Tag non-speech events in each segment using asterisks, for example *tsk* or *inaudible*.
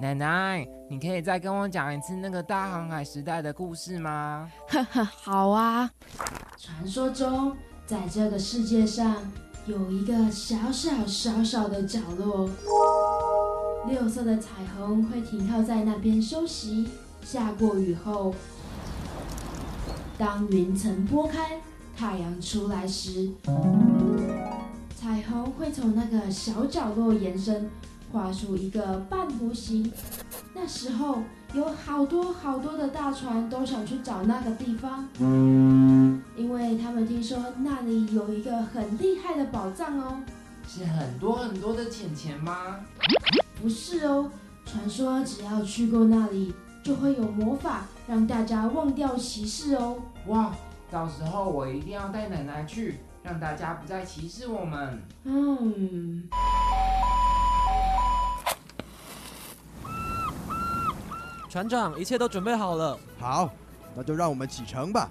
奶奶，你可以再跟我讲一次那个大航海时代的故事吗？呵呵，好啊。传说中，在这个世界上有一个小小小小的角落，六色的彩虹会停靠在那边休息。下过雨后，当云层拨开，太阳出来时，彩虹会从那个小角落延伸，画出一个半弧形。那时候有好多好多的大船都想去找那个地方，因为他们听说那里有一个很厉害的宝藏哦。是很多很多的钱钱吗？不是哦，传说只要去过那里。就会有魔法让大家忘掉歧视哦！哇，到时候我一定要带奶奶去，让大家不再歧视我们。嗯。船长，一切都准备好了。好，那就让我们启程吧。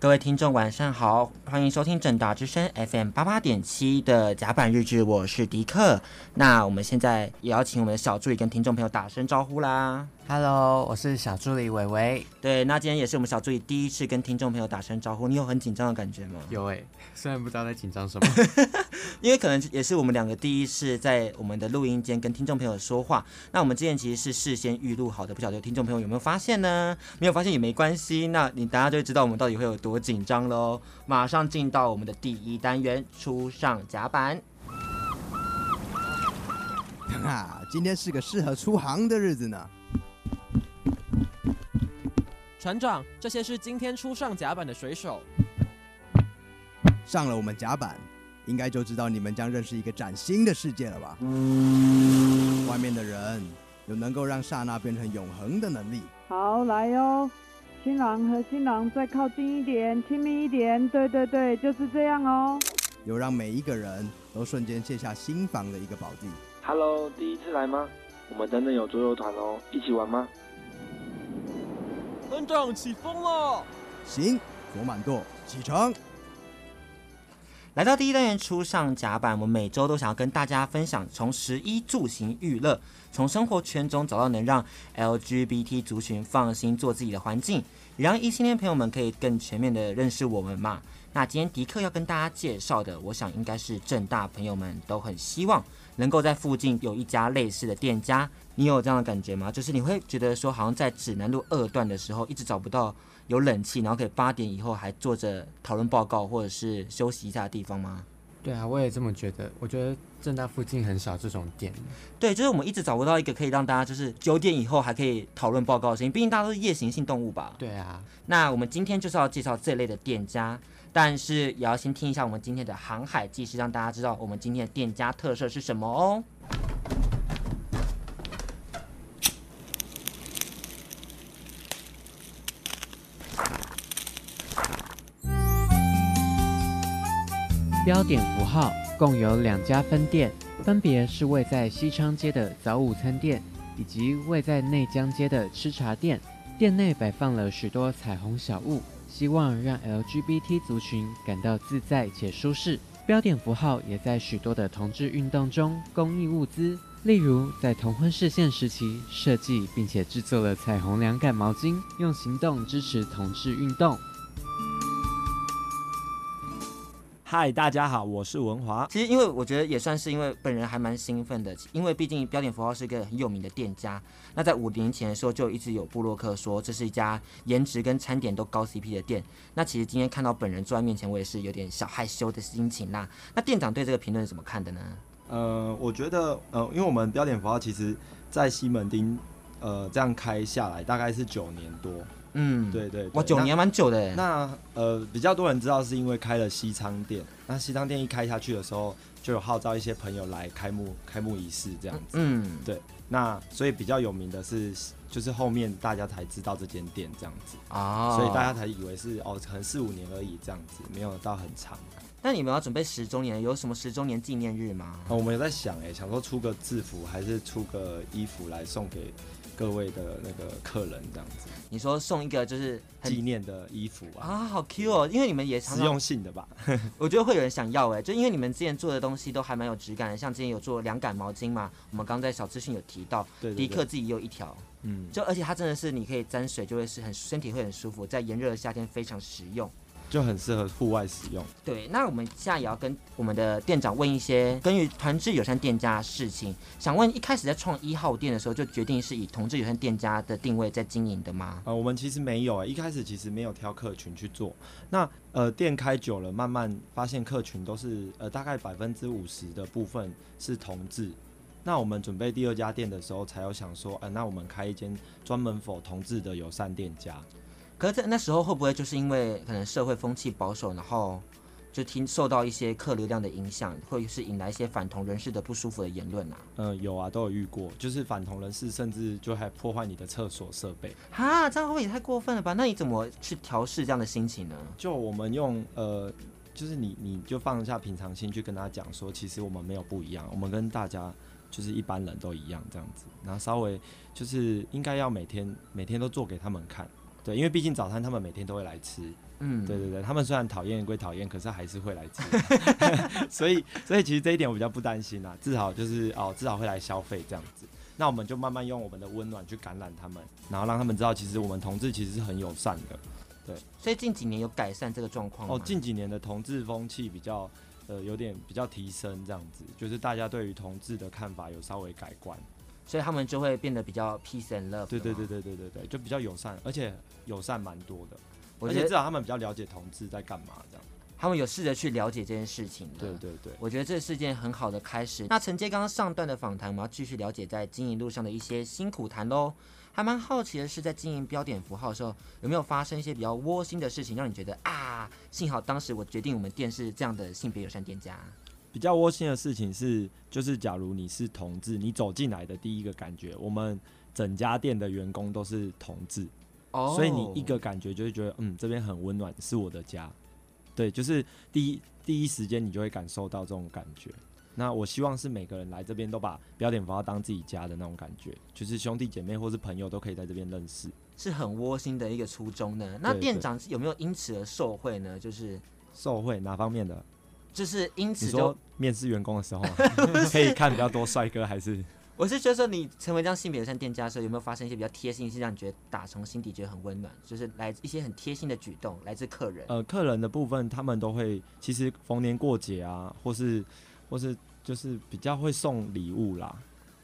各位听众，晚上好，欢迎收听正大之声 FM 八八点七的甲板日志，我是迪克。那我们现在也要请我们的小助理跟听众朋友打声招呼啦。Hello，我是小助理伟伟。对，那今天也是我们小助理第一次跟听众朋友打声招呼，你有很紧张的感觉吗？有诶，虽然不知道在紧张什么，*laughs* *laughs* *laughs* 因为可能也是我们两个第一次在我们的录音间跟听众朋友说话。那我们之前其实是事先预录好的，不晓得听众朋友有没有发现呢？没有发现也没关系，那你大家就会知道我们到底会有多紧张喽。马上进到我们的第一单元，初上甲板。啊，今天是个适合出航的日子呢。船长，这些是今天初上甲板的水手。上了我们甲板，应该就知道你们将认识一个崭新的世界了吧？外面的人有能够让刹那变成永恒的能力。好，来哟，新郎和新郎再靠近一点，亲密一点。对对对，就是这样哦。有让每一个人都瞬间卸下心防的一个宝地。Hello，第一次来吗？我们等等有桌游团哦，一起玩吗？船长起风了，行，左满舵，启程。来到第一单元初上甲板，我们每周都想要跟大家分享，从食衣住行娱乐，从生活圈中找到能让 LGBT 族群放心做自己的环境，也让异性恋朋友们可以更全面的认识我们嘛。那今天迪克要跟大家介绍的，我想应该是正大朋友们都很希望能够在附近有一家类似的店家。你有这样的感觉吗？就是你会觉得说，好像在指南路二段的时候，一直找不到有冷气，然后可以八点以后还坐着讨论报告或者是休息一下的地方吗？对啊，我也这么觉得。我觉得正大附近很少这种店。对，就是我们一直找不到一个可以让大家就是九点以后还可以讨论报告的声音。毕竟大家都是夜行性动物吧？对啊。那我们今天就是要介绍这类的店家，但是也要先听一下我们今天的航海技师，让大家知道我们今天的店家特色是什么哦。标点符号共有两家分店，分别是位在西昌街的早午餐店，以及位在内江街的吃茶店。店内摆放了许多彩虹小物，希望让 LGBT 族群感到自在且舒适。标点符号也在许多的同志运动中公益物资，例如在同婚释宪时期设计并且制作了彩虹凉感毛巾，用行动支持同志运动。嗨，大家好，我是文华。其实，因为我觉得也算是因为本人还蛮兴奋的，因为毕竟标点符号是一个很有名的店家。那在五年前的时候，就一直有布洛克说这是一家颜值跟餐点都高 CP 的店。那其实今天看到本人坐在面前，我也是有点小害羞的心情啦。那店长对这个评论是怎么看的呢？呃，我觉得，呃，因为我们标点符号其实在西门町，呃，这样开下来大概是九年多。嗯，对对，对，哇，九年蛮久的。那呃，比较多人知道是因为开了西昌店。那西昌店一开下去的时候，就有号召一些朋友来开幕开幕仪式这样子。嗯，对。那所以比较有名的是，就是后面大家才知道这间店这样子啊，所以大家才以为是哦，可能四五年而已这样子，没有到很长。那你们要准备十周年，有什么十周年纪念日吗？哦，我们有在想哎，想说出个制服还是出个衣服来送给。各位的那个客人这样子。你说送一个就是纪念的衣服啊？啊，好 Q 哦！因为你们也常用性的吧？*laughs* 我觉得会有人想要哎，就因为你们之前做的东西都还蛮有质感的，像之前有做凉感毛巾嘛，我们刚在小资讯有提到，迪克自己也有一条，嗯，就而且它真的是你可以沾水就会是很身体会很舒服，在炎热的夏天非常实用。就很适合户外使用。对，那我们现在也要跟我们的店长问一些关于同志友善店家的事情。想问，一开始在创一号店的时候，就决定是以同志友善店家的定位在经营的吗？呃，我们其实没有，一开始其实没有挑客群去做。那呃，店开久了，慢慢发现客群都是呃，大概百分之五十的部分是同志。那我们准备第二家店的时候，才有想说，呃，那我们开一间专门 for 同志的友善店家。可是，在那时候会不会就是因为可能社会风气保守，然后就听受到一些客流量的影响，或者是引来一些反同人士的不舒服的言论啊？嗯，有啊，都有遇过，就是反同人士甚至就还破坏你的厕所设备。哈，这样会不会也太过分了吧？那你怎么去调试这样的心情呢？就我们用呃，就是你你就放下平常心去跟他讲说，其实我们没有不一样，我们跟大家就是一般人都一样这样子，然后稍微就是应该要每天每天都做给他们看。对，因为毕竟早餐他们每天都会来吃，嗯，对对对，他们虽然讨厌归讨厌，可是还是会来吃，*laughs* *laughs* 所以所以其实这一点我比较不担心啦，至少就是哦，至少会来消费这样子。那我们就慢慢用我们的温暖去感染他们，然后让他们知道，其实我们同志其实是很友善的，对。所以近几年有改善这个状况吗？哦，近几年的同志风气比较呃有点比较提升，这样子，就是大家对于同志的看法有稍微改观。所以他们就会变得比较 peace and love。对对对对对对对，就比较友善，而且友善蛮多的。而且至少他们比较了解同志在干嘛，这样。他们有试着去了解这件事情。对对对，我觉得这是件很好的开始。那承接刚刚上段的访谈，我们要继续了解在经营路上的一些辛苦谈喽。还蛮好奇的是，在经营标点符号的时候，有没有发生一些比较窝心的事情，让你觉得啊，幸好当时我决定我们店是这样的性别友善店家。比较窝心的事情是，就是假如你是同志，你走进来的第一个感觉，我们整家店的员工都是同志，oh. 所以你一个感觉就会觉得，嗯，这边很温暖，是我的家。对，就是第一第一时间你就会感受到这种感觉。那我希望是每个人来这边都把标点符号当自己家的那种感觉，就是兄弟姐妹或是朋友都可以在这边认识，是很窝心的一个初衷呢。那店长有没有因此而受贿呢？就是受贿哪方面的？就是因此就说面试员工的时候 *laughs* 可以看比较多帅哥，还是？我是觉得说你成为这样性别友善店家的时候，有没有发生一些比较贴心，是让你觉得打从心底觉得很温暖，就是来自一些很贴心的举动，来自客人。呃，客人的部分，他们都会其实逢年过节啊，或是或是就是比较会送礼物啦。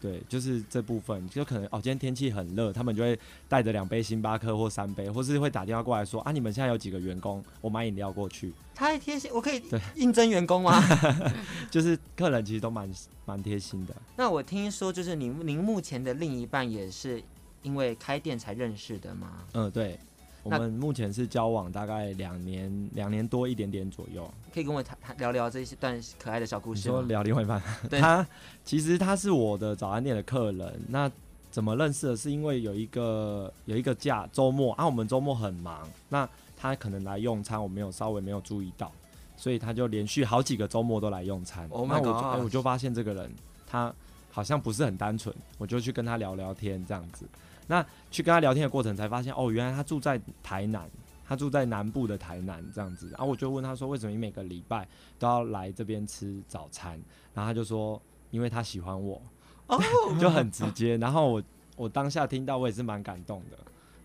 对，就是这部分，就可能哦，今天天气很热，他们就会带着两杯星巴克或三杯，或是会打电话过来说啊，你们现在有几个员工，我买饮料过去。太贴心，我可以应征员工吗？*laughs* 就是客人其实都蛮蛮贴心的。那我听说，就是您您目前的另一半也是因为开店才认识的吗？嗯，对。我们目前是交往大概两年，两年多一点点左右。可以跟我谈谈聊聊这一段可爱的小故事？说聊另外一半，*laughs* 他其实他是我的早餐店的客人。那怎么认识的？是因为有一个有一个假周末啊，我们周末很忙，那他可能来用餐，我没有稍微没有注意到，所以他就连续好几个周末都来用餐。Oh、那我就、欸、我就发现这个人他好像不是很单纯，我就去跟他聊聊天这样子。那去跟他聊天的过程，才发现哦，原来他住在台南，他住在南部的台南这样子。然后我就问他说，为什么你每个礼拜都要来这边吃早餐？然后他就说，因为他喜欢我，哦，*laughs* 就很直接。然后我我当下听到，我也是蛮感动的。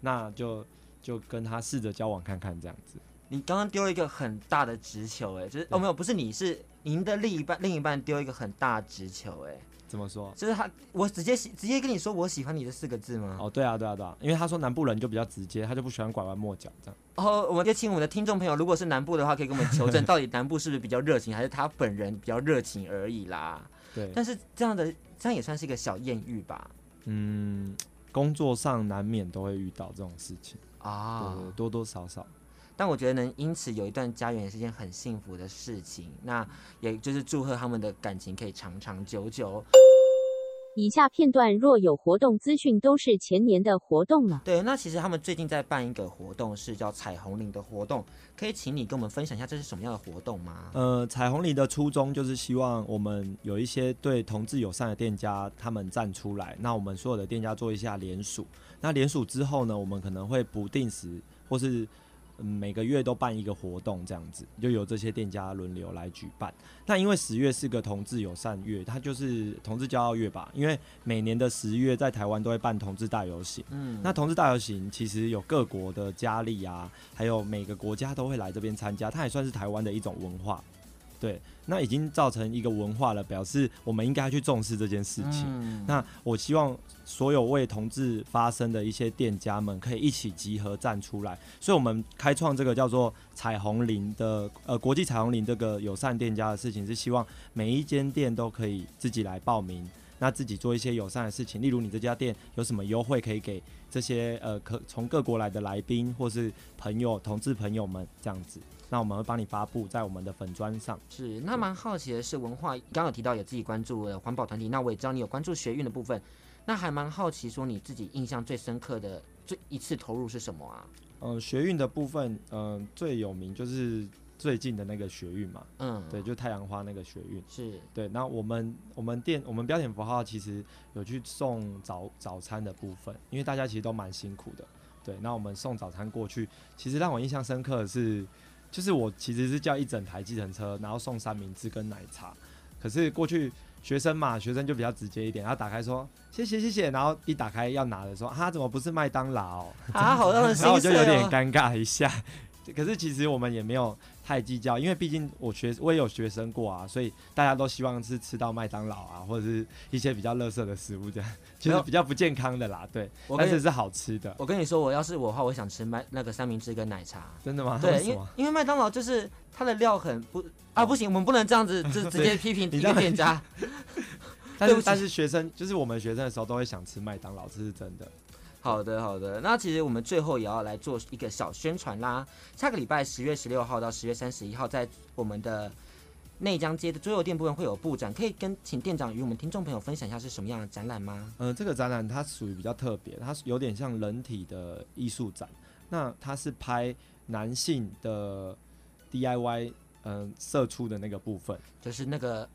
那就就跟他试着交往看看这样子。你刚刚丢了一个很大的直球，哎，就是哦没有，不是你是您的另一半，另一半丢一个很大直球，哎。怎么说？就是他，我直接直接跟你说我喜欢你这四个字吗？哦，对啊，对啊，对啊，因为他说南部人就比较直接，他就不喜欢拐弯抹角这样。哦，我们就请我们的听众朋友，如果是南部的话，可以跟我们求证，到底南部是不是比较热情，还是他本人比较热情而已啦？对。但是这样的这样也算是一个小艳遇吧？嗯，工作上难免都会遇到这种事情啊，对，多多少少。但我觉得能因此有一段家园也是件很幸福的事情。那也就是祝贺他们的感情可以长长久久。以下片段若有活动资讯，都是前年的活动了。对，那其实他们最近在办一个活动，是叫彩虹林的活动，可以请你跟我们分享一下这是什么样的活动吗？呃，彩虹林的初衷就是希望我们有一些对同志友善的店家，他们站出来，那我们所有的店家做一下联署。那联署之后呢，我们可能会不定时或是。每个月都办一个活动，这样子就由这些店家轮流来举办。那因为十月是个同志友善月，它就是同志骄傲月吧。因为每年的十月在台湾都会办同志大游行。嗯，那同志大游行其实有各国的佳丽啊，还有每个国家都会来这边参加，它也算是台湾的一种文化。对，那已经造成一个文化了，表示我们应该去重视这件事情。嗯、那我希望所有为同志发声的一些店家们可以一起集合站出来，所以我们开创这个叫做彩虹林的呃国际彩虹林这个友善店家的事情，是希望每一间店都可以自己来报名，那自己做一些友善的事情，例如你这家店有什么优惠可以给这些呃可从各国来的来宾或是朋友同志朋友们这样子。那我们会帮你发布在我们的粉砖上。是，那蛮好奇的是，文化刚刚有提到有自己关注的环保团体，那我也知道你有关注学运的部分。那还蛮好奇，说你自己印象最深刻的最一次投入是什么啊？呃，学运的部分，嗯、呃，最有名就是最近的那个学运嘛。嗯，对，就太阳花那个学运。是对。那我们我们店我们标点符号其实有去送早早餐的部分，因为大家其实都蛮辛苦的。对，那我们送早餐过去，其实让我印象深刻的是。就是我其实是叫一整台计程车，然后送三明治跟奶茶。可是过去学生嘛，学生就比较直接一点，然后打开说谢谢谢谢，然后一打开要拿的说啊，怎么不是麦当劳？啊，*laughs* 好让人哦。然后我就有点尴尬一下。可是其实我们也没有太计较，因为毕竟我学我也有学生过啊，所以大家都希望是吃到麦当劳啊，或者是一些比较垃圾的食物这样，就是比较不健康的啦。对，但是是好吃的。我跟你说，我要是我的话，我想吃麦那个三明治跟奶茶。真的吗？对，*laughs* 因为因为麦当劳就是它的料很不啊，不行，我们不能这样子 *laughs* 就直接批评一个店家。*laughs* 但是但是学生就是我们学生的时候都会想吃麦当劳，这是真的。好的，好的。那其实我们最后也要来做一个小宣传啦。下个礼拜十月十六号到十月三十一号，在我们的内江街的桌游店部分会有布展，可以跟请店长与我们听众朋友分享一下是什么样的展览吗？嗯、呃，这个展览它属于比较特别，它有点像人体的艺术展。那它是拍男性的 DIY，嗯、呃，射出的那个部分，就是那个。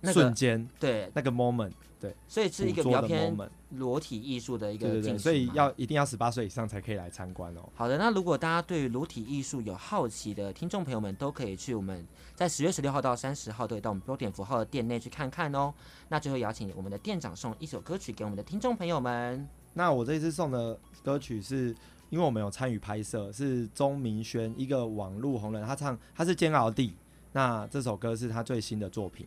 那个、瞬间，对那个 moment，对，所以是一个比较偏裸体艺术的一个对，对，对，所以要一定要十八岁以上才可以来参观哦。好的，那如果大家对于裸体艺术有好奇的听众朋友们，都可以去我们在十月十六号到三十号都会到我们标点符号的店内去看看哦。那最后邀请我们的店长送一首歌曲给我们的听众朋友们。那我这次送的歌曲是因为我们有参与拍摄，是钟明轩一个网络红人，他唱他是煎熬地，那这首歌是他最新的作品。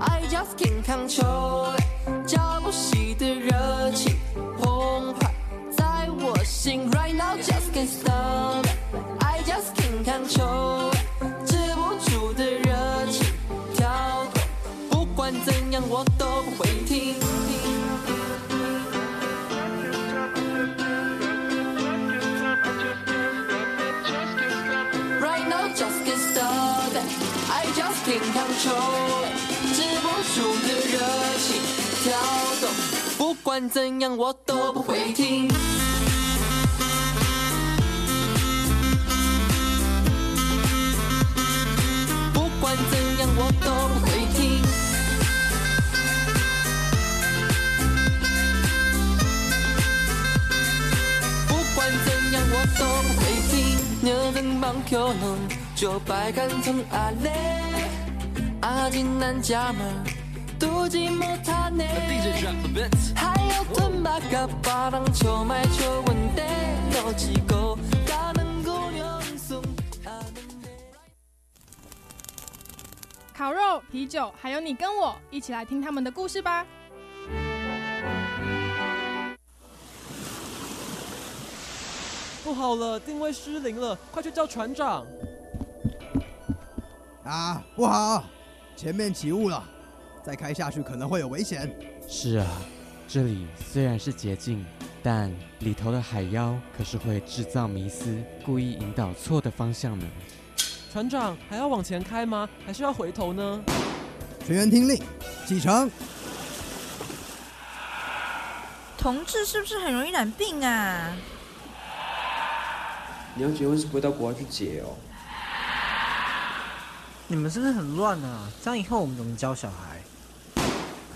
I just can't control，浇不熄的热情澎湃在我心。Right now just can't stop，I just can't control，不管怎样，我都不会停。不管怎样，我都不会停。不管怎样，我都不会停。你能帮可能就摆干成阿累，阿金烤肉、啤酒，还有你跟我一起来听他们的故事吧。不好了，定位失灵了，快去叫船长！啊，不好，前面起雾了，再开下去可能会有危险。是啊，这里虽然是捷径，但里头的海妖可是会制造迷思，故意引导错的方向呢。船长，还要往前开吗？还是要回头呢？全员听令，启程。同志是不是很容易染病啊？你要结婚是不会到国外去结哦。你们是不是很乱啊？这样以后我们怎么教小孩？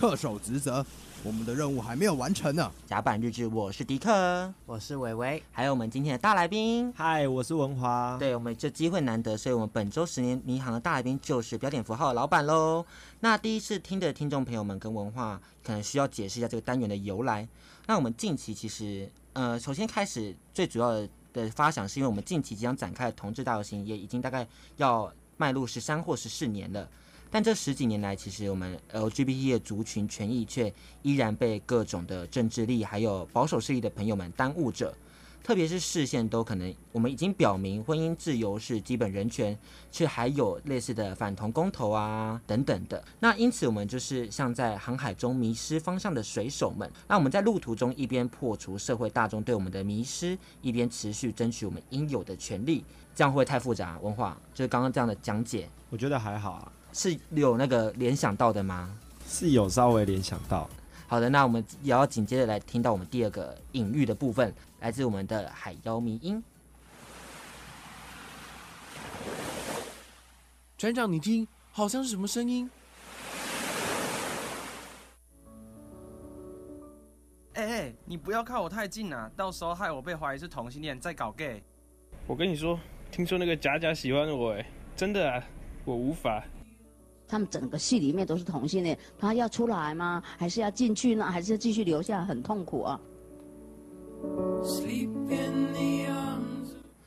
恪守职责，我们的任务还没有完成呢。甲板日志，我是迪克，我是伟伟，还有我们今天的大来宾，嗨，我是文华。对，我们这机会难得，所以我们本周十年迷航的大来宾就是标点符号的老板喽。那第一次听的听众朋友们跟文化可能需要解释一下这个单元的由来。那我们近期其实，呃，首先开始最主要的的发想，是因为我们近期即将展开的同志大游行，也已经大概要迈入十三或十四年了。但这十几年来，其实我们 LGBT 的族群权益却依然被各种的政治力还有保守势力的朋友们耽误着。特别是视线都可能，我们已经表明婚姻自由是基本人权，却还有类似的反同公投啊等等的。那因此，我们就是像在航海中迷失方向的水手们。那我们在路途中一边破除社会大众对我们的迷失，一边持续争取我们应有的权利。这样会不会太复杂？文化就是刚刚这样的讲解，我觉得还好啊。是有那个联想到的吗？是有稍微联想到。好的，那我们也要紧接着来听到我们第二个隐喻的部分，来自我们的海妖迷音。船长，你听，好像是什么声音？哎哎，你不要靠我太近啊，到时候害我被怀疑是同性恋，再搞 gay。我跟你说，听说那个假假喜欢我，哎，真的啊，我无法。他们整个戏里面都是同性恋，他要出来吗？还是要进去呢？还是要继续留下？很痛苦啊！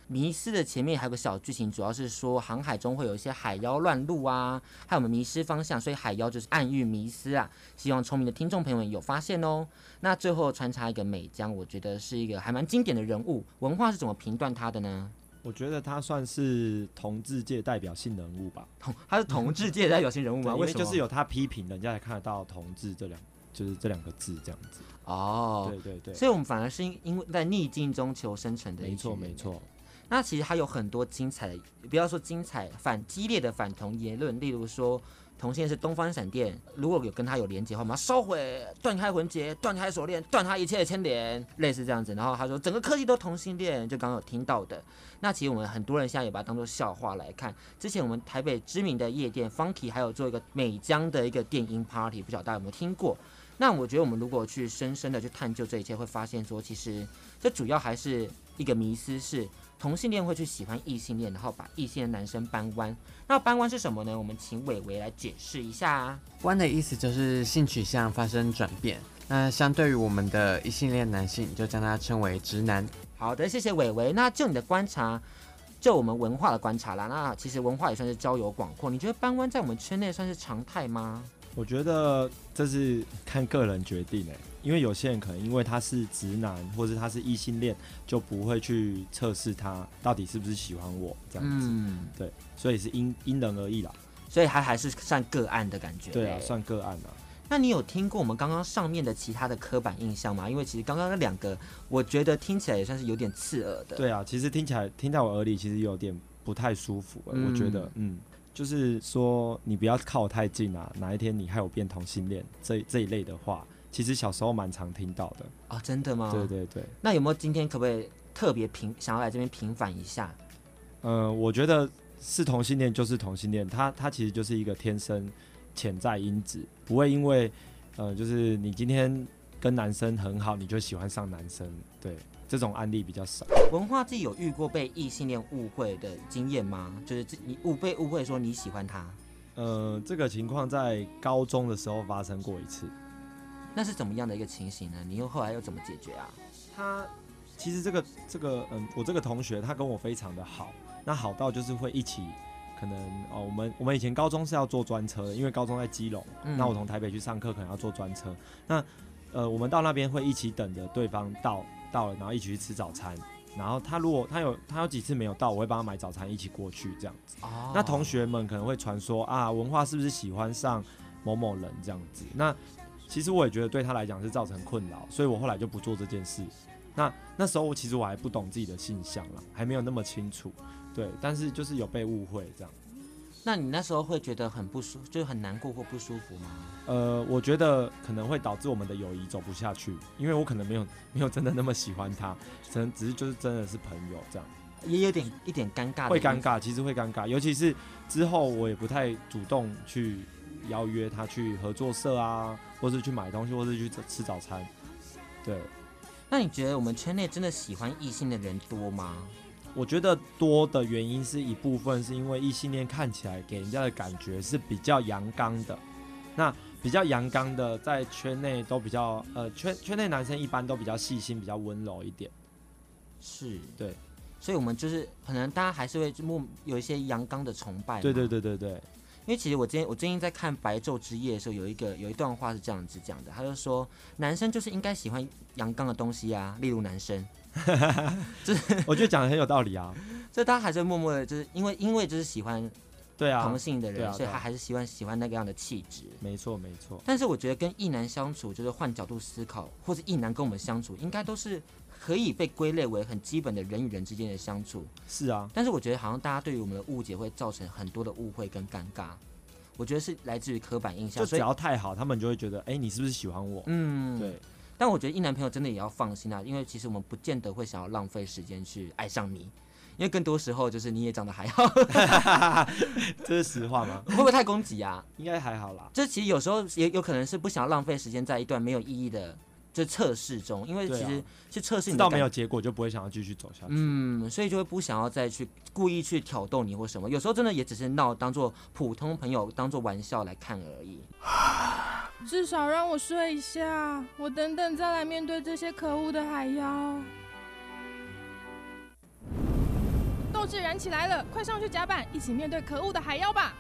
迷思的前面还有个小剧情，主要是说航海中会有一些海妖乱入啊，还有我们迷失方向，所以海妖就是暗喻迷思啊。希望聪明的听众朋友们有发现哦。那最后穿插一个美江，我觉得是一个还蛮经典的人物。文化是怎么评断他的呢？我觉得他算是同志界代表性人物吧。同他是同志界代表性人物吗？*laughs* 为什么？就是有他批评，人家才看得到“同志”这两，就是这两个字这样子。哦，对对对。所以我们反而是因因为在逆境中求生存的。没错没错。那其实还有很多精彩的，不要说精彩，反激烈的反同言论，例如说。同性恋是东方闪电，如果有跟他有连接的话，我们要烧毁、断开魂结、断开锁链、断他一切的牵连，类似这样子。然后他说整个科技都同性恋，就刚刚有听到的。那其实我们很多人现在也把它当做笑话来看。之前我们台北知名的夜店 Funky 还有做一个美江的一个电音 Party，不晓得大家有没有听过？那我觉得我们如果去深深的去探究这一切，会发现说，其实这主要还是一个迷思是。同性恋会去喜欢异性恋，然后把异性的男生扳弯。那扳弯是什么呢？我们请伟伟来解释一下。弯的意思就是性取向发生转变。那相对于我们的异性恋男性，就将它称为直男。好的，谢谢伟伟。那就你的观察，就我们文化的观察啦。那其实文化也算是交友广阔。你觉得扳弯在我们圈内算是常态吗？我觉得这是看个人决定诶。因为有些人可能因为他是直男，或者他是异性恋，就不会去测试他到底是不是喜欢我这样子。嗯，对，所以是因因人而异啦。所以还还是算个案的感觉。对啊，算个案啊。那你有听过我们刚刚上面的其他的刻板印象吗？因为其实刚刚那两个，我觉得听起来也算是有点刺耳的。对啊，其实听起来听在我耳里，其实有点不太舒服。嗯，我觉得，嗯，就是说你不要靠我太近啊，哪一天你害我变同性恋，这这一类的话。其实小时候蛮常听到的哦，真的吗？对对对。那有没有今天可不可以特别平想要来这边平反一下？呃，我觉得是同性恋就是同性恋，他他其实就是一个天生潜在因子，不会因为呃，就是你今天跟男生很好，你就喜欢上男生。对，这种案例比较少。文化自己有遇过被异性恋误会的经验吗？就是你误被误会说你喜欢他？呃，这个情况在高中的时候发生过一次。那是怎么样的一个情形呢？你又后来又怎么解决啊？他其实这个这个嗯，我这个同学他跟我非常的好，那好到就是会一起，可能哦，我们我们以前高中是要坐专车的，因为高中在基隆，嗯、那我从台北去上课可能要坐专车。那呃，我们到那边会一起等着对方到到了，然后一起去吃早餐。然后他如果他有他有几次没有到，我会帮他买早餐一起过去这样子。哦那同学们可能会传说啊，文化是不是喜欢上某某人这样子？那其实我也觉得对他来讲是造成困扰，所以我后来就不做这件事。那那时候我其实我还不懂自己的性向了，还没有那么清楚，对，但是就是有被误会这样。那你那时候会觉得很不舒，就是很难过或不舒服吗？呃，我觉得可能会导致我们的友谊走不下去，因为我可能没有 *laughs* 没有真的那么喜欢他，可能只是就是真的是朋友这样，也有点一点尴尬，会尴尬，其实会尴尬，尤其是之后我也不太主动去邀约他去合作社啊，或是去买东西，或是去吃早餐。对，那你觉得我们圈内真的喜欢异性的人多吗？我觉得多的原因是一部分是因为异性恋看起来给人家的感觉是比较阳刚的，那比较阳刚的在圈内都比较呃圈圈内男生一般都比较细心，比较温柔一点。是对，所以我们就是可能大家还是会默有一些阳刚的崇拜。对对对对对。因为其实我今天我最近在看《白昼之夜》的时候，有一个有一段话是这样子讲的，他就说男生就是应该喜欢阳刚的东西啊，例如男生。*laughs* 就是我觉得讲的很有道理啊。*laughs* 所以他还是默默的，就是因为因为就是喜欢对啊同性的人，对啊啊所以他还是喜欢喜欢那个样的气质。没错没错。但是我觉得跟异男相处，就是换角度思考，或者异男跟我们相处，应该都是可以被归类为很基本的人与人之间的相处。是啊。但是我觉得好像大家对于我们的误解会造成很多的误会跟尴尬。我觉得是来自于刻板印象，就只要太好，他们就会觉得，哎、欸，你是不是喜欢我？嗯，对。但我觉得一男朋友真的也要放心啊，因为其实我们不见得会想要浪费时间去爱上你，因为更多时候就是你也长得还好。*laughs* 这是实话吗？会不会太攻击啊？应该还好啦。这其实有时候也有可能是不想要浪费时间在一段没有意义的。就测试中，因为其实是测试，知道没有结果就不会想要继续走下去。嗯，所以就会不想要再去故意去挑逗你或什么。有时候真的也只是闹，当做普通朋友，当做玩笑来看而已。*sighs* 至少让我睡一下，我等等再来面对这些可恶的海妖。斗志燃起来了，快上去甲板，一起面对可恶的海妖吧！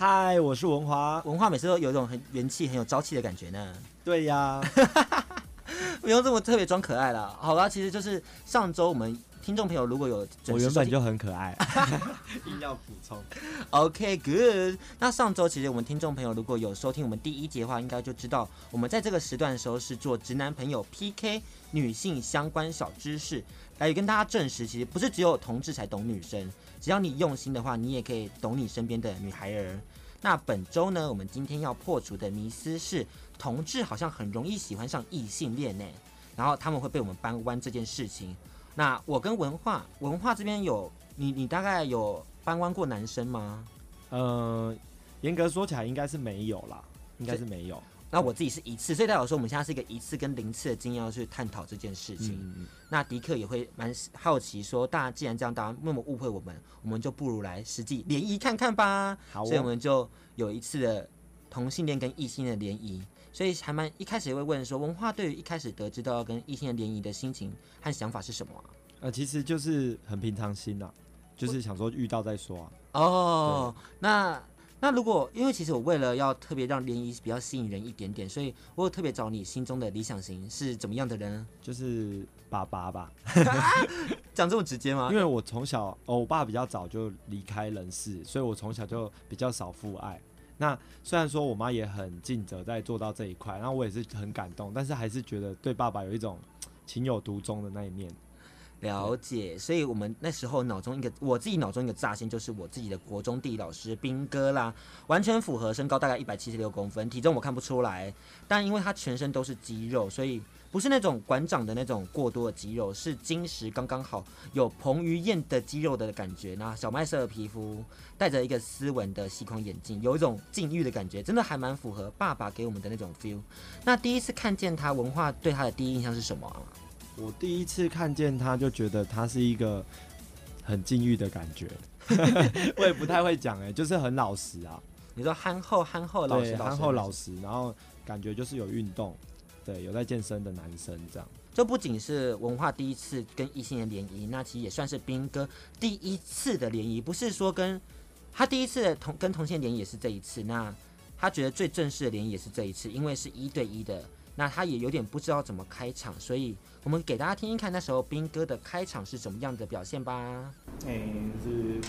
嗨，我是文华。文华每次都有一种很元气、很有朝气的感觉呢。对呀，*laughs* 不用这么特别装可爱了。好啦，其实就是上周我们听众朋友如果有，我原本就很可爱，*laughs* 硬要补充。OK，good。那上周其实我们听众朋友如果有收听我们第一节的话，应该就知道我们在这个时段的时候是做直男朋友 PK 女性相关小知识，来跟大家证实，其实不是只有同志才懂女生。只要你用心的话，你也可以懂你身边的女孩儿。那本周呢，我们今天要破除的迷思是，同志好像很容易喜欢上异性恋呢，然后他们会被我们扳弯这件事情。那我跟文化文化这边有你，你大概有扳弯过男生吗？呃，严格说起来应该是没有啦，应该是没有。那我自己是一次，所以代表说我们现在是一个一次跟零次的经验要去探讨这件事情。嗯、那迪克也会蛮好奇说，大家既然这样，大家那么误会我们，我们就不如来实际联谊看看吧。好、哦，所以我们就有一次的同性恋跟异性的联谊，所以还蛮一开始也会问说，文化对于一开始得知到要跟异性联谊的心情和想法是什么啊？呃，其实就是很平常心啊，就是想说遇到再说啊。哦，那。那如果因为其实我为了要特别让联谊比较吸引人一点点，所以我有特别找你心中的理想型是怎么样的人呢？就是爸爸吧，*laughs* 讲这么直接吗？因为我从小，哦，我爸比较早就离开人世，所以我从小就比较少父爱。那虽然说我妈也很尽责在做到这一块，然后我也是很感动，但是还是觉得对爸爸有一种 *tsk* 情有独钟的那一面。了解，所以我们那时候脑中一个，我自己脑中一个乍现就是我自己的国中地理老师兵哥啦，完全符合，身高大概一百七十六公分，体重我看不出来，但因为他全身都是肌肉，所以不是那种馆长的那种过多的肌肉，是精实刚刚好，有彭于晏的肌肉的感觉，那小麦色的皮肤，戴着一个斯文的细框眼镜，有一种禁欲的感觉，真的还蛮符合爸爸给我们的那种 feel。那第一次看见他，文化对他的第一印象是什么？我第一次看见他，就觉得他是一个很禁欲的感觉。*laughs* 我也不太会讲哎，就是很老实啊。你说憨厚憨厚老实，憨厚老实，然后感觉就是有运动，对，有在健身的男生这样。这不仅是文化第一次跟异性的联谊，那其实也算是兵哥第一次的联谊，不是说跟他第一次的同跟同性联谊也是这一次。那他觉得最正式的联谊也是这一次，因为是一对一的。那他也有点不知道怎么开场，所以我们给大家听听看那时候兵哥的开场是怎么样的表现吧。哎、欸，是，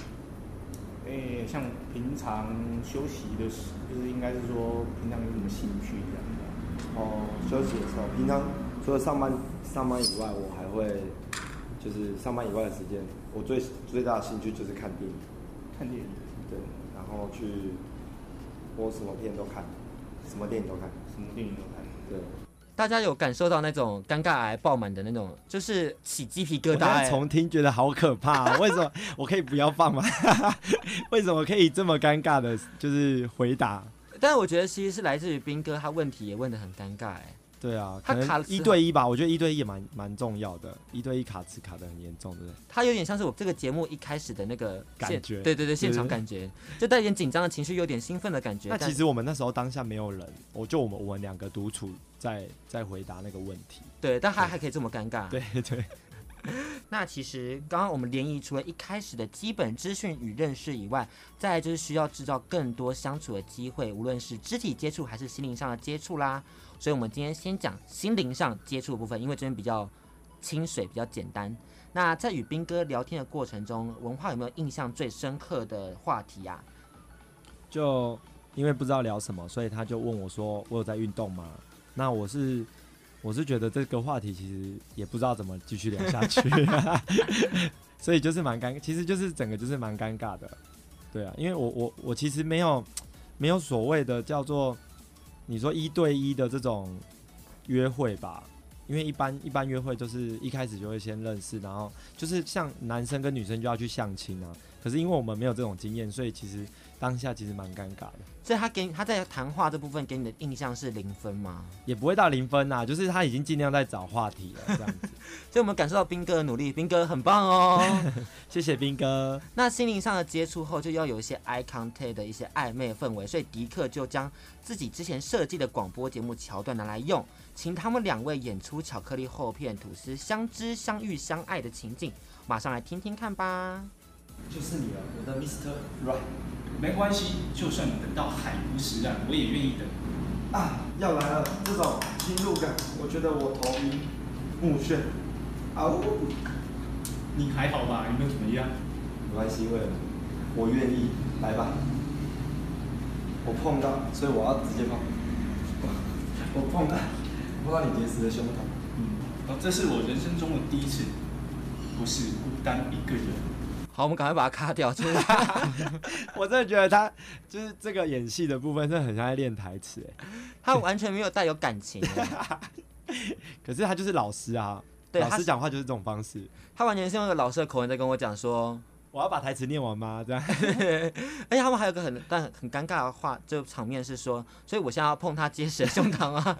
哎、欸，像平常休息的时，就是应该是说平常有什么兴趣这样的。哦，休息的时候，平常除了上班上班以外，我还会就是上班以外的时间，我最最大的兴趣就是看电影。看电影。对，然后去，我什么片都看，什么电影都看，什么电影都看。对。大家有感受到那种尴尬癌爆满的那种，就是起鸡皮疙瘩、欸。重听觉得好可怕、啊，*laughs* 为什么我可以不要放吗？*laughs* 为什么可以这么尴尬的，就是回答？但是我觉得其实是来自于斌哥，他问题也问得很尴尬、欸，哎。对啊，他卡一对一吧，我觉得一对一也蛮蛮重要的，一对一卡词卡得很严重，对不对？他有点像是我这个节目一开始的那个感觉，对对对，现场感觉，就带点紧张的情绪，有点兴奋的感觉。那其实我们那时候当下没有人，我就我们我们两个独处在在回答那个问题。对，但还还可以这么尴尬。对对。那其实刚刚我们联谊除了一开始的基本资讯与认识以外，再就是需要制造更多相处的机会，无论是肢体接触还是心灵上的接触啦。所以，我们今天先讲心灵上接触的部分，因为这边比较清水，比较简单。那在与斌哥聊天的过程中，文化有没有印象最深刻的话题啊？就因为不知道聊什么，所以他就问我说：“我有在运动吗？”那我是我是觉得这个话题其实也不知道怎么继续聊下去，*laughs* 所以就是蛮尴，其实就是整个就是蛮尴尬的。对啊，因为我我我其实没有没有所谓的叫做。你说一对一的这种约会吧，因为一般一般约会就是一开始就会先认识，然后就是像男生跟女生就要去相亲啊。可是因为我们没有这种经验，所以其实当下其实蛮尴尬的。所以他给他在谈话这部分给你的印象是零分吗？也不会到零分呐，就是他已经尽量在找话题了这样子。*laughs* 所以我们感受到兵哥的努力，兵哥很棒哦，*laughs* 谢谢兵哥。那心灵上的接触后，就要有一些 eye contact 的一些暧昧氛围，所以迪克就将自己之前设计的广播节目桥段拿来用，请他们两位演出巧克力厚片吐司相知相遇相爱的情景，马上来听听看吧。就是你了，我的 Mr. Right。没关系，就算你等到海枯石烂，我也愿意等。啊，要来了，这种侵入感，我觉得我头晕目眩。啊呜！你还好吧？有没有怎么样？没关系，为了我愿意，来吧。我碰到，所以我要直接碰。*laughs* 我碰到，碰到你结实的胸膛。嗯，哦，这是我人生中的第一次，不是孤单一个人。好，我们赶快把它卡掉。就是 *laughs* 我真的觉得他就是这个演戏的部分，真的很像在练台词哎，他完全没有带有感情。*laughs* 可是他就是老师啊，对，老师讲话就是这种方式，他完全是用一个老师的口吻在跟我讲说。我要把台词念完吗？这样，*laughs* 而且他们还有个很但很尴尬的话，就场面是说，所以我现在要碰他结实的胸膛啊，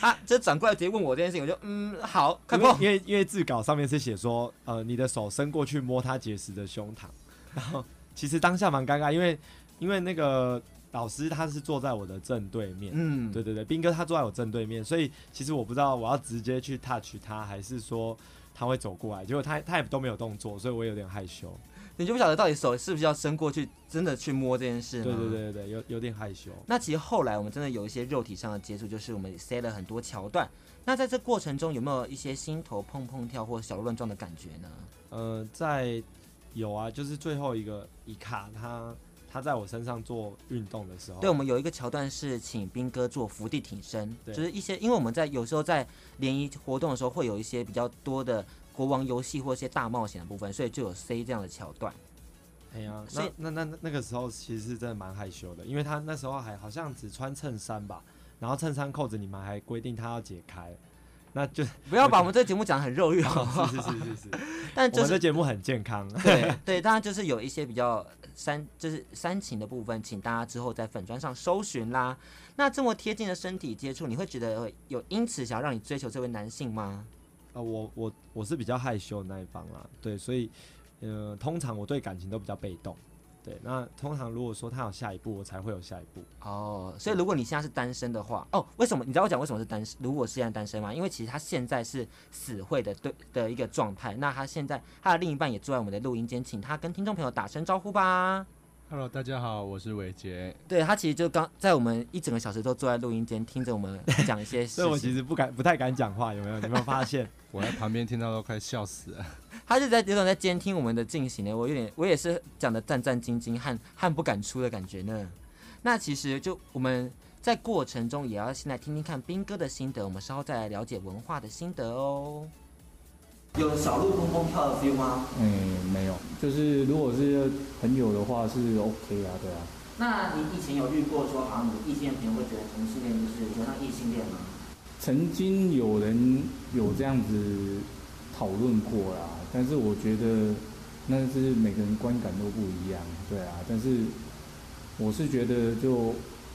啊，*laughs* 这转过来直接问我这件事情，我就嗯好，快碰，因为因为字稿上面是写说，呃，你的手伸过去摸他结实的胸膛，*laughs* 然后其实当下蛮尴尬，因为因为那个老师他是坐在我的正对面，嗯，对对对，斌哥他坐在我正对面，所以其实我不知道我要直接去 touch 他，还是说他会走过来，结果他他也都没有动作，所以我有点害羞。你就不晓得到底手是不是要伸过去，真的去摸这件事吗？对对对对，有有点害羞。那其实后来我们真的有一些肉体上的接触，就是我们塞了很多桥段。那在这过程中有没有一些心头砰砰跳或小鹿乱撞的感觉呢？呃，在有啊，就是最后一个一卡，他他在我身上做运动的时候，对，我们有一个桥段是请兵哥做伏地挺身，就是一些因为我们在有时候在联谊活动的时候会有一些比较多的。国王游戏或一些大冒险的部分，所以就有 C 这样的桥段。哎呀，那那那那那个时候其实是真的蛮害羞的，因为他那时候还好像只穿衬衫吧，然后衬衫扣子你们还规定他要解开，那就 *laughs* 不要把我们这个节目讲得很肉欲好不 *laughs* 好？是是是是是，*laughs* 但就是、我们的节目很健康。对对，当然就是有一些比较煽就是煽情的部分，请大家之后在粉砖上搜寻啦。那这么贴近的身体接触，你会觉得有因此想要让你追求这位男性吗？啊、呃，我我我是比较害羞的那一方啦，对，所以，呃，通常我对感情都比较被动，对，那通常如果说他有下一步，我才会有下一步。哦，所以如果你现在是单身的话，哦，为什么？你知道我讲为什么是单身？如果是现在单身吗？因为其实他现在是死会的对的一个状态，那他现在他的另一半也坐在我们的录音间，请他跟听众朋友打声招呼吧。Hello，大家好，我是伟杰。对，他其实就刚在我们一整个小时都坐在录音间听着我们 *laughs* 讲一些事情，所以我其实不敢、不太敢讲话，有没有？你有没有发现？*laughs* 我在旁边听到都快笑死了。他就在有种在监听我们的进行呢，我有点，我也是讲的战战兢兢、汗汗不敢出的感觉呢。那其实就我们在过程中也要先来听听看兵哥的心得，我们稍后再来了解文化的心得哦。有小鹿蹦蹦跳的 feel 吗？嗯，没有，就是如果是朋友的话是 OK 啊，对啊。那你以前有遇过说好像有异性恋朋友会觉得同性恋就是有像异性恋吗？曾经有人有这样子讨论过啦，但是我觉得那是每个人观感都不一样，对啊。但是我是觉得就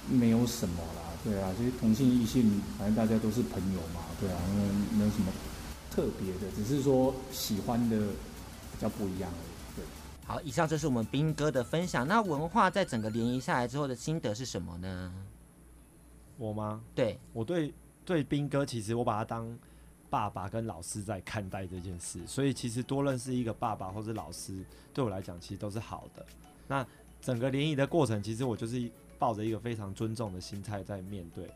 没有什么啦，对啊。其实同性异性反正大家都是朋友嘛，对啊，没没有什么。特别的，只是说喜欢的比较不一样而已。对，好，以上就是我们斌哥的分享。那文化在整个联谊下来之后的心得是什么呢？我吗？对，我对对斌哥，其实我把他当爸爸跟老师在看待这件事，所以其实多认识一个爸爸或者老师，对我来讲其实都是好的。那整个联谊的过程，其实我就是抱着一个非常尊重的心态在面对。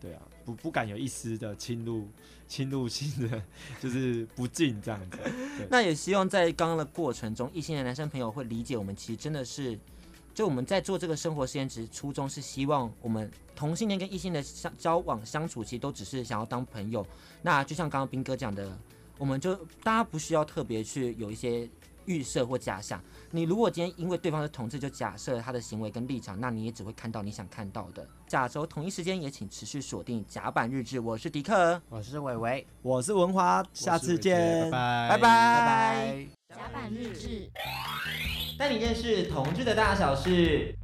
对啊，不不敢有一丝的侵入、*laughs* 侵入性的，就是不敬这样子。*laughs* 那也希望在刚刚的过程中，异性的男生朋友会理解我们，其实真的是，就我们在做这个生活实验值初衷是希望我们同性恋跟异性的相交往相处，其实都只是想要当朋友。那就像刚刚斌哥讲的，我们就大家不需要特别去有一些。预设或假想，你如果今天因为对方是同志，就假设他的行为跟立场，那你也只会看到你想看到的。下周同一时间也请持续锁定甲板日志，我是迪克，我是伟伟，我是文华，下次见，拜拜拜拜。甲板日志，带你认识同志的大小事。